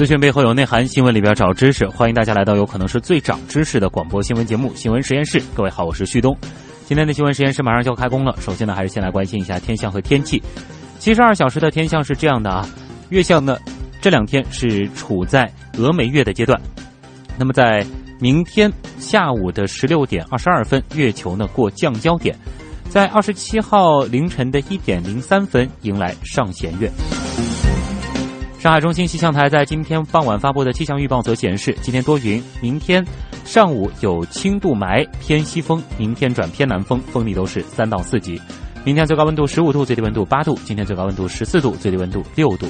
资讯背后有内涵，新闻里边找知识。欢迎大家来到有可能是最长知识的广播新闻节目《新闻实验室》。各位好，我是旭东。今天的新闻实验室马上就要开工了。首先呢，还是先来关心一下天象和天气。七十二小时的天象是这样的啊，月相呢这两天是处在峨眉月的阶段。那么在明天下午的十六点二十二分，月球呢过降焦点，在二十七号凌晨的一点零三分迎来上弦月。上海中心气象台在今天傍晚发布的气象预报则显示，今天多云，明天上午有轻度霾，偏西风，明天转偏南风，风力都是三到四级。明天最高温度十五度，最低温度八度；今天最高温度十四度，最低温度六度。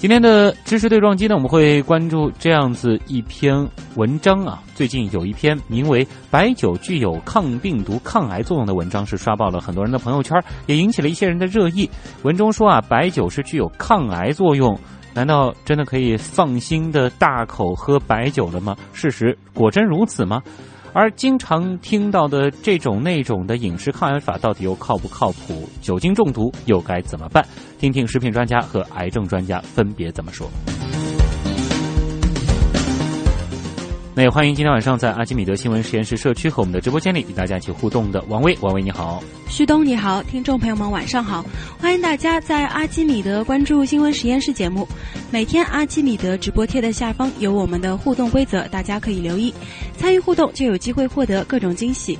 今天的知识对撞机呢，我们会关注这样子一篇文章啊。最近有一篇名为《白酒具有抗病毒、抗癌作用》的文章，是刷爆了很多人的朋友圈，也引起了一些人的热议。文中说啊，白酒是具有抗癌作用，难道真的可以放心的大口喝白酒了吗？事实果真如此吗？而经常听到的这种那种的饮食抗癌法，到底又靠不靠谱？酒精中毒又该怎么办？听听食品专家和癌症专家分别怎么说。那也欢迎今天晚上在阿基米德新闻实验室社区和我们的直播间里与大家一起互动的王威，王威你好，旭东你好，听众朋友们晚上好，欢迎大家在阿基米德关注新闻实验室节目。每天阿基米德直播贴的下方有我们的互动规则，大家可以留意参与互动，就有机会获得各种惊喜。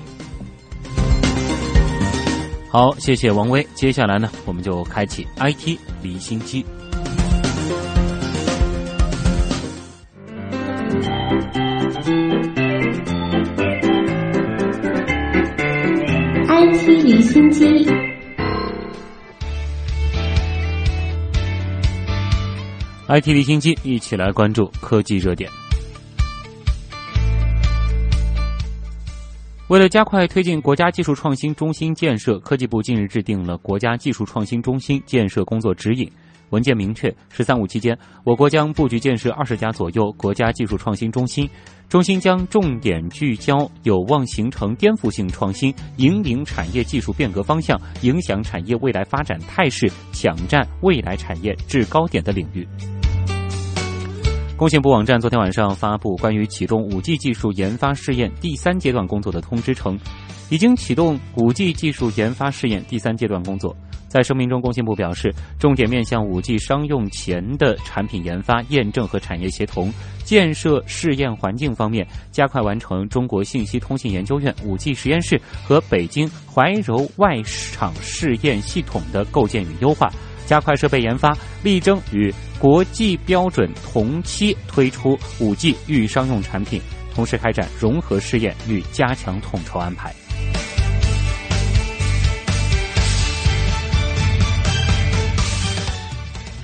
好，谢谢王威。接下来呢，我们就开启 IT 离心机。IT 离心机。IT 离心机，一起来关注科技热点。为了加快推进国家技术创新中心建设，科技部近日制定了国家技术创新中心建设工作指引。文件明确，“十三五”期间，我国将布局建设二十家左右国家技术创新中心，中心将重点聚焦有望形成颠覆性创新、引领产业技术变革方向、影响产业未来发展态势、抢占未来产业制高点的领域。工信部网站昨天晚上发布关于启动五 G 技术研发试验第三阶段工作的通知称，已经启动五 G 技术研发试验第三阶段工作。在声明中，工信部表示，重点面向五 G 商用前的产品研发、验证和产业协同，建设试验环境方面，加快完成中国信息通信研究院五 G 实验室和北京怀柔外场试验系统的构建与优化，加快设备研发，力争与国际标准同期推出五 G 预商用产品，同时开展融合试验与加强统筹安排。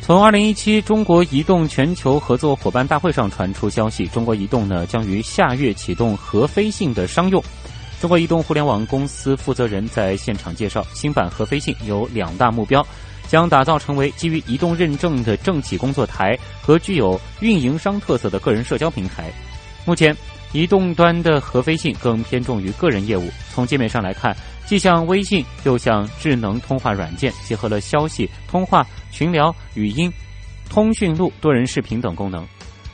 从二零一七中国移动全球合作伙伴大会上传出消息，中国移动呢将于下月启动核飞信的商用。中国移动互联网公司负责人在现场介绍，新版核飞信有两大目标，将打造成为基于移动认证的政企工作台和具有运营商特色的个人社交平台。目前，移动端的核飞信更偏重于个人业务。从界面上来看，既像微信又像智能通话软件，结合了消息、通话。群聊、语音、通讯录、多人视频等功能。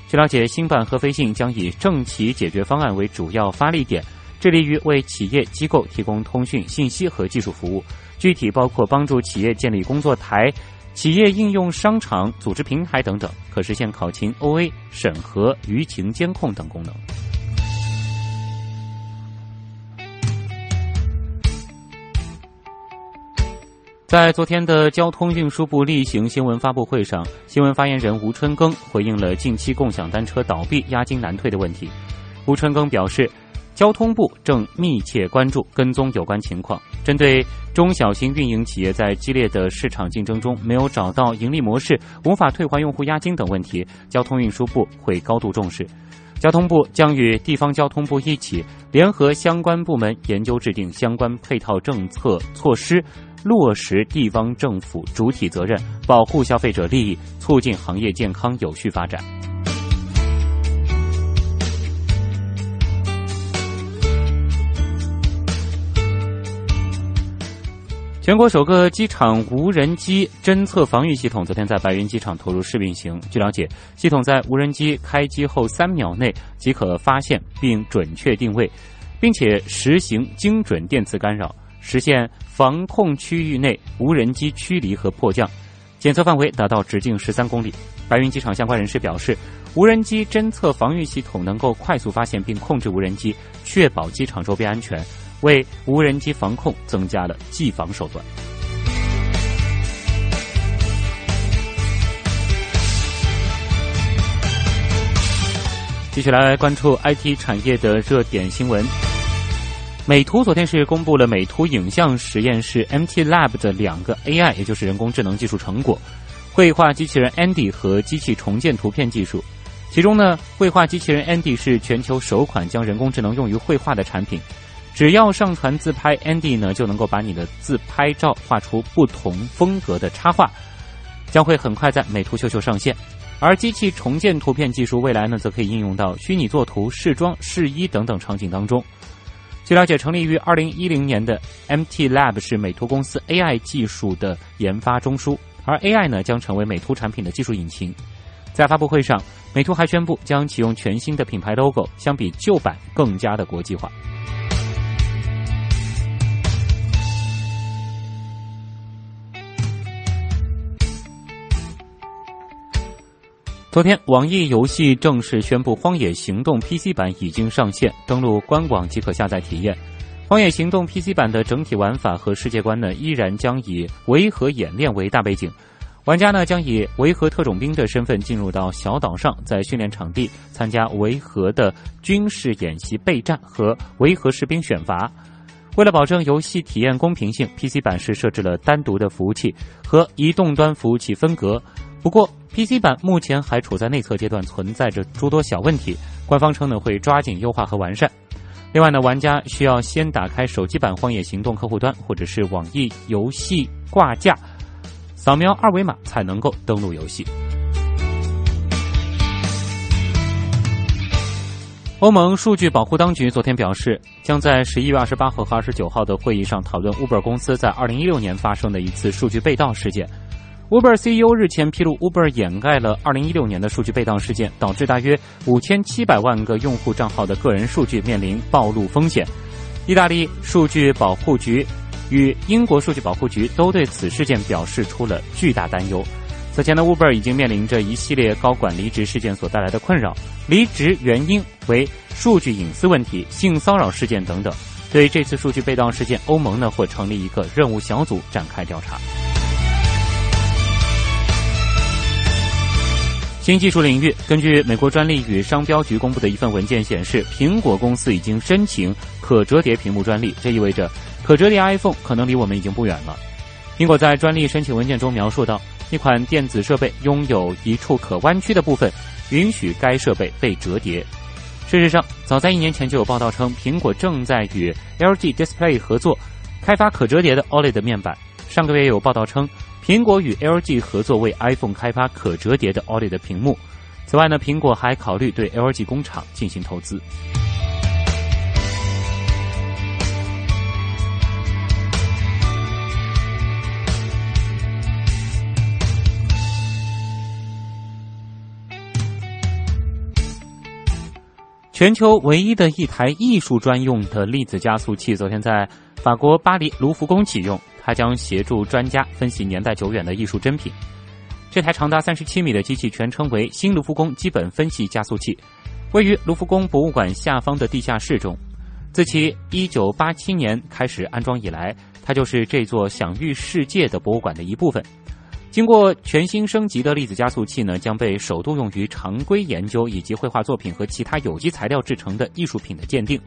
据了解，新版合飞信将以政企解决方案为主要发力点，致力于为企业机构提供通讯、信息和技术服务。具体包括帮助企业建立工作台、企业应用商场、组织平台等等，可实现考勤、OA 审核、舆情监控等功能。在昨天的交通运输部例行新闻发布会上，新闻发言人吴春耕回应了近期共享单车倒闭、押金难退的问题。吴春耕表示，交通部正密切关注跟踪有关情况。针对中小型运营企业在激烈的市场竞争中没有找到盈利模式、无法退还用户押金等问题，交通运输部会高度重视。交通部将与地方交通部一起，联合相关部门研究制定相关配套政策措施，落实地方政府主体责任，保护消费者利益，促进行业健康有序发展。全国首个机场无人机侦测防御系统昨天在白云机场投入试运行。据了解，系统在无人机开机后三秒内即可发现并准确定位，并且实行精准电磁干扰，实现防控区域内无人机驱离和迫降，检测范围达到直径十三公里。白云机场相关人士表示，无人机侦测防御系统能够快速发现并控制无人机，确保机场周边安全。为无人机防控增加了技防手段。继续来关注 IT 产业的热点新闻。美图昨天是公布了美图影像实验室 MT Lab 的两个 AI，也就是人工智能技术成果：绘画机器人 Andy 和机器重建图片技术。其中呢，绘画机器人 Andy 是全球首款将人工智能用于绘画的产品。只要上传自拍，Andy 呢就能够把你的自拍照画出不同风格的插画，将会很快在美图秀秀上线。而机器重建图片技术未来呢，则可以应用到虚拟作图、试妆、试衣等等场景当中。据了解，成立于二零一零年的 MT Lab 是美图公司 AI 技术的研发中枢，而 AI 呢将成为美图产品的技术引擎。在发布会上，美图还宣布将启用全新的品牌 logo，相比旧版更加的国际化。昨天，网易游戏正式宣布，《荒野行动》PC 版已经上线，登录官网即可下载体验。《荒野行动》PC 版的整体玩法和世界观呢，依然将以维和演练为大背景。玩家呢，将以维和特种兵的身份进入到小岛上，在训练场地参加维和的军事演习备战和维和士兵选拔。为了保证游戏体验公平性，PC 版是设置了单独的服务器和移动端服务器分隔。不过，PC 版目前还处在内测阶段，存在着诸多小问题。官方称呢会抓紧优化和完善。另外呢，玩家需要先打开手机版《荒野行动》客户端，或者是网易游戏挂架，扫描二维码才能够登录游戏。欧盟数据保护当局昨天表示，将在十一月二十八号和二十九号的会议上讨论 Uber 公司在二零一六年发生的一次数据被盗事件。Uber CEO 日前披露，Uber 掩盖了2016年的数据被盗事件，导致大约5700万个用户账号的个人数据面临暴露风险。意大利数据保护局与英国数据保护局都对此事件表示出了巨大担忧。此前的 Uber 已经面临着一系列高管离职事件所带来的困扰，离职原因为数据隐私问题、性骚扰事件等等。对于这次数据被盗事件，欧盟呢会成立一个任务小组展开调查。新技术领域，根据美国专利与商标局公布的一份文件显示，苹果公司已经申请可折叠屏幕专利。这意味着，可折叠 iPhone 可能离我们已经不远了。苹果在专利申请文件中描述到，一款电子设备拥有一处可弯曲的部分，允许该设备被折叠。事实上，早在一年前就有报道称，苹果正在与 LG Display 合作，开发可折叠的 OLED 面板。上个月有报道称。苹果与 LG 合作为 iPhone 开发可折叠的 OLED 屏幕。此外呢，苹果还考虑对 LG 工厂进行投资。全球唯一的一台艺术专用的粒子加速器，昨天在法国巴黎卢浮宫启用。它将协助专家分析年代久远的艺术珍品。这台长达三十七米的机器全称为新卢浮宫基本分析加速器，位于卢浮宫博物馆下方的地下室中。自其一九八七年开始安装以来，它就是这座享誉世界的博物馆的一部分。经过全新升级的粒子加速器呢，将被首度用于常规研究以及绘画作品和其他有机材料制成的艺术品的鉴定。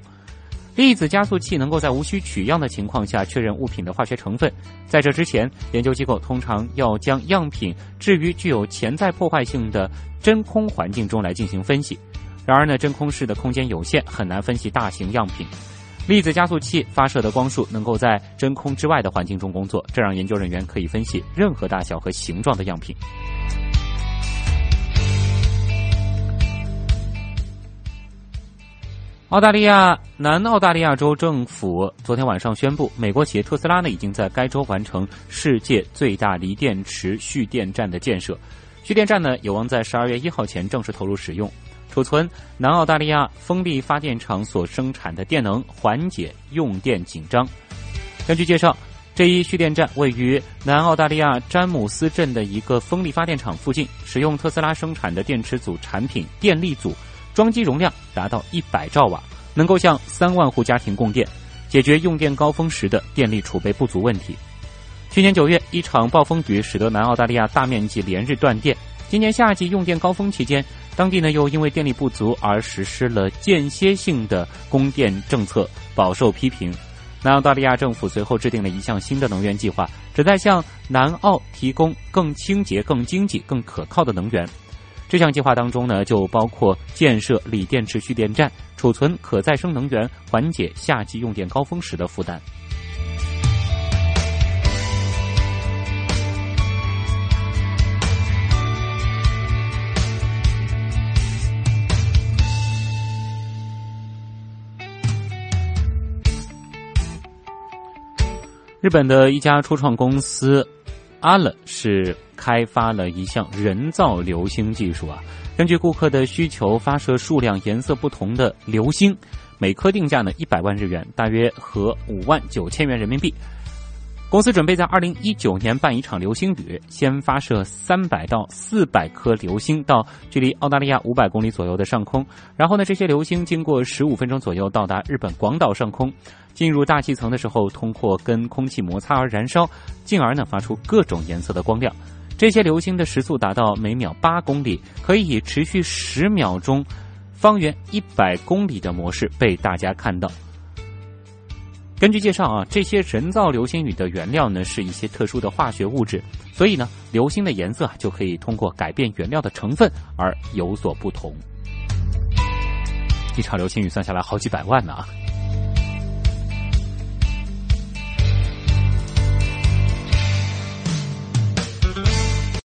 粒子加速器能够在无需取样的情况下确认物品的化学成分。在这之前，研究机构通常要将样品置于具有潜在破坏性的真空环境中来进行分析。然而呢，真空室的空间有限，很难分析大型样品。粒子加速器发射的光束能够在真空之外的环境中工作，这让研究人员可以分析任何大小和形状的样品。澳大利亚南澳大利亚州政府昨天晚上宣布，美国企业特斯拉呢已经在该州完成世界最大锂电池蓄电站的建设。蓄电站呢有望在十二月一号前正式投入使用，储存南澳大利亚风力发电厂所生产的电能，缓解用电紧张。根据介绍，这一蓄电站位于南澳大利亚詹姆斯镇的一个风力发电厂附近，使用特斯拉生产的电池组产品电力组。装机容量达到一百兆瓦，能够向三万户家庭供电，解决用电高峰时的电力储备不足问题。去年九月，一场暴风雨使得南澳大利亚大面积连日断电。今年夏季用电高峰期间，当地呢又因为电力不足而实施了间歇性的供电政策，饱受批评。南澳大利亚政府随后制定了一项新的能源计划，旨在向南澳提供更清洁、更经济、更可靠的能源。这项计划当中呢，就包括建设锂电池蓄电站，储存可再生能源，缓解夏季用电高峰时的负担。日本的一家初创公司。阿乐是开发了一项人造流星技术啊，根据顾客的需求发射数量颜色不同的流星，每颗定价呢一百万日元，大约合五万九千元人民币。公司准备在二零一九年办一场流星雨，先发射三百到四百颗流星到距离澳大利亚五百公里左右的上空，然后呢，这些流星经过十五分钟左右到达日本广岛上空。进入大气层的时候，通过跟空气摩擦而燃烧，进而呢发出各种颜色的光亮。这些流星的时速达到每秒八公里，可以以持续十秒钟、方圆一百公里的模式被大家看到。根据介绍啊，这些人造流星雨的原料呢是一些特殊的化学物质，所以呢流星的颜色就可以通过改变原料的成分而有所不同。一场流星雨算下来好几百万呢啊！